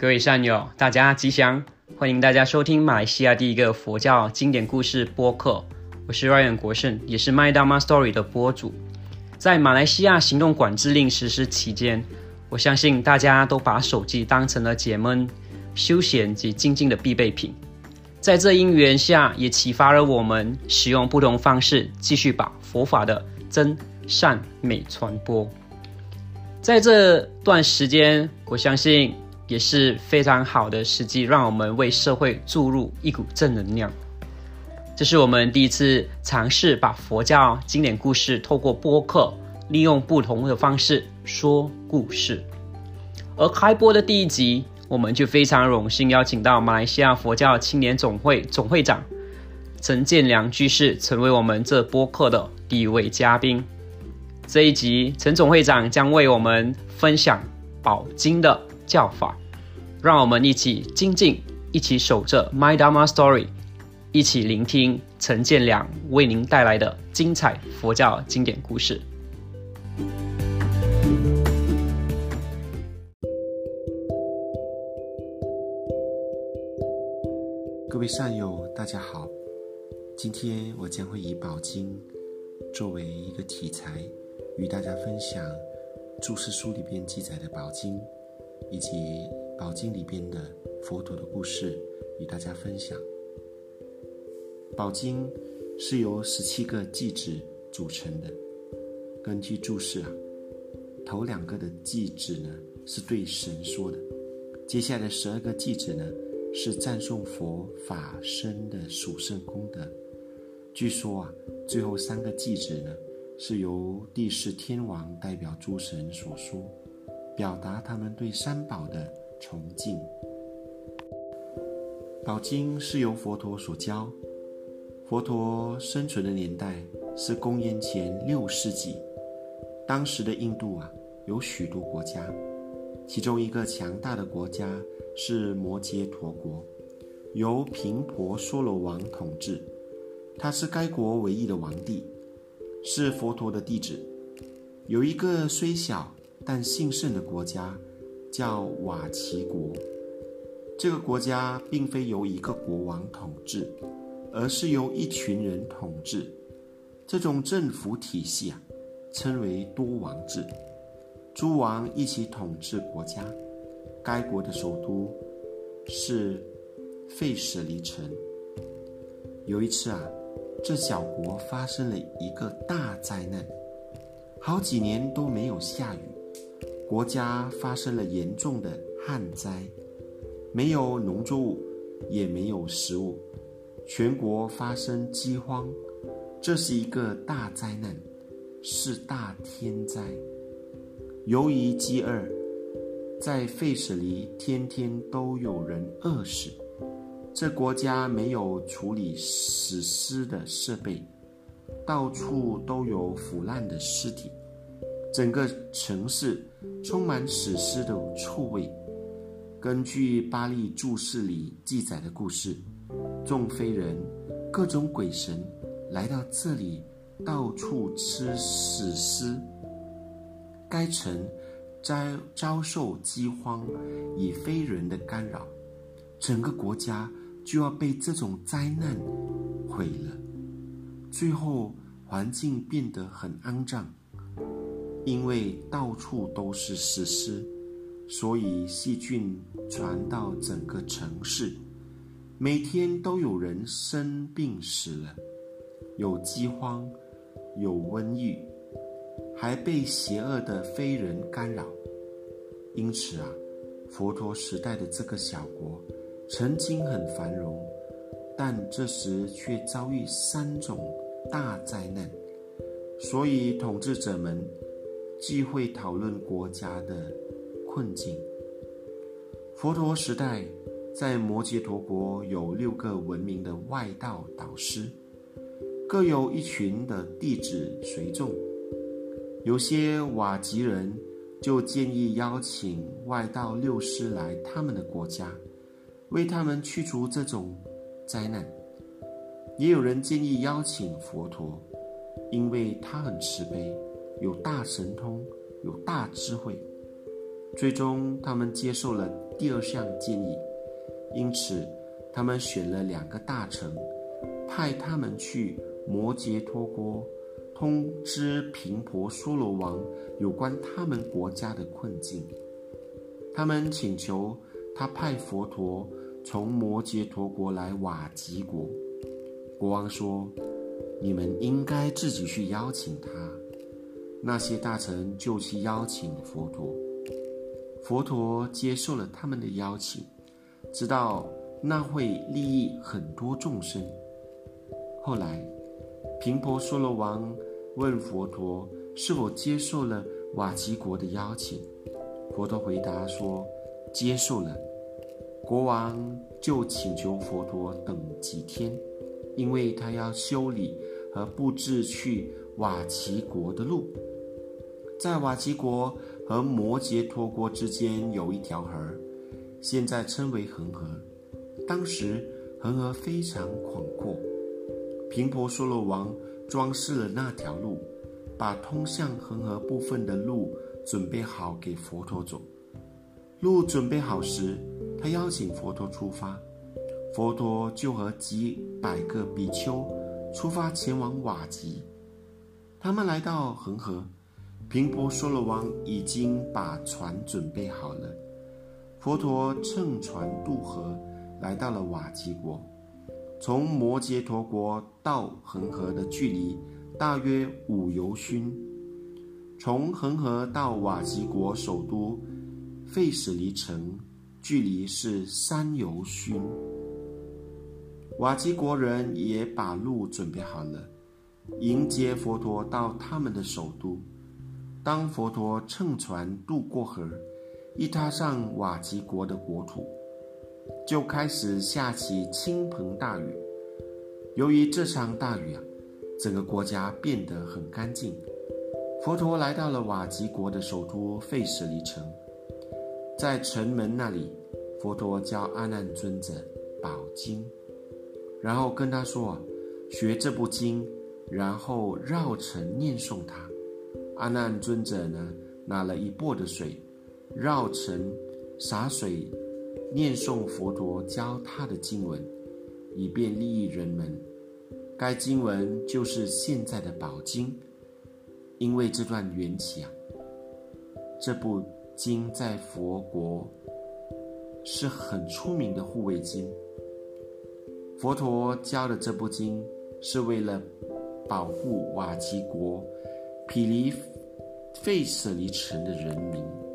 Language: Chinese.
各位善友，大家吉祥！欢迎大家收听马来西亚第一个佛教经典故事播客。我是 Ryan 国胜，也是 My Dharma Story 的播主。在马来西亚行动管制令实施期间，我相信大家都把手机当成了解闷、休闲及静静的必备品。在这因缘下，也启发了我们使用不同方式，继续把佛法的真善美传播。在这段时间，我相信。也是非常好的时机，让我们为社会注入一股正能量。这是我们第一次尝试把佛教经典故事透过播客，利用不同的方式说故事。而开播的第一集，我们就非常荣幸邀请到马来西亚佛教青年总会总会长陈建良居士，成为我们这播客的第一位嘉宾。这一集，陈总会长将为我们分享宝经的教法。让我们一起精进，一起守着 My Dharma Story，一起聆听陈建良为您带来的精彩佛教经典故事。各位善友，大家好。今天我将会以宝经作为一个题材，与大家分享注释书里边记载的宝经，以及。宝经里边的佛陀的故事与大家分享。宝经是由十七个偈子组成的。根据注释啊，头两个的偈子呢是对神说的，接下来十二个偈子呢是赞颂佛法身的殊胜功德。据说啊，最后三个偈子呢是由地释天王代表诸神所说，表达他们对三宝的。崇敬。宝经是由佛陀所教。佛陀生存的年代是公元前六世纪。当时的印度啊，有许多国家，其中一个强大的国家是摩羯陀国，由频婆娑罗王统治。他是该国唯一的王帝，是佛陀的弟子。有一个虽小但兴盛的国家。叫瓦齐国，这个国家并非由一个国王统治，而是由一群人统治。这种政府体系啊，称为多王制，诸王一起统治国家。该国的首都是费舍离城。有一次啊，这小国发生了一个大灾难，好几年都没有下雨。国家发生了严重的旱灾，没有农作物，也没有食物，全国发生饥荒，这是一个大灾难，是大天灾。由于饥饿，在费舍里天天都有人饿死。这国家没有处理死尸的设备，到处都有腐烂的尸体。整个城市充满死尸的臭味。根据巴利注释里记载的故事，众非人、各种鬼神来到这里，到处吃死尸。该城遭遭受饥荒，以非人的干扰，整个国家就要被这种灾难毁了。最后，环境变得很肮脏。因为到处都是死尸，所以细菌传到整个城市，每天都有人生病死了，有饥荒，有瘟疫，还被邪恶的非人干扰。因此啊，佛陀时代的这个小国曾经很繁荣，但这时却遭遇三种大灾难，所以统治者们。忌讳讨论国家的困境。佛陀时代，在摩羯陀国有六个闻名的外道导师，各有一群的弟子随众。有些瓦吉人就建议邀请外道六师来他们的国家，为他们去除这种灾难。也有人建议邀请佛陀，因为他很慈悲。有大神通，有大智慧，最终，他们接受了第二项建议，因此他们选了两个大臣，派他们去摩羯托国，通知频婆娑罗王有关他们国家的困境。他们请求他派佛陀从摩羯陀国来瓦吉国。国王说：“你们应该自己去邀请他。”那些大臣就去邀请佛陀。佛陀接受了他们的邀请，知道那会利益很多众生。后来，频婆娑罗王问佛陀是否接受了瓦吉国的邀请，佛陀回答说：“接受了。”国王就请求佛陀等几天。因为他要修理和布置去瓦齐国的路，在瓦吉国和摩羯陀国之间有一条河，现在称为恒河。当时恒河非常广阔，频婆娑罗王装饰了那条路，把通向恒河部分的路准备好给佛陀走。路准备好时，他邀请佛陀出发。佛陀就和几百个比丘出发前往瓦吉。他们来到恒河，频婆娑罗王已经把船准备好了。佛陀乘船渡河，来到了瓦吉国。从摩羯陀国到恒河的距离大约五游勋。从恒河到瓦吉国首都费舍离城，距离是三游勋。瓦吉国人也把路准备好了，迎接佛陀到他们的首都。当佛陀乘船渡过河，一踏上瓦吉国的国土，就开始下起倾盆大雨。由于这场大雨啊，整个国家变得很干净。佛陀来到了瓦吉国的首都费舍离城，在城门那里，佛陀教阿难尊者宝经。然后跟他说啊：“学这部经，然后绕城念诵它。”阿难尊者呢，拿了一钵的水，绕城洒水，念诵佛陀教他的经文，以便利益人们。该经文就是现在的宝经，因为这段缘起啊，这部经在佛国是很出名的护卫经。佛陀教的这部经是为了保护瓦吉国毗离费舍离城的人民。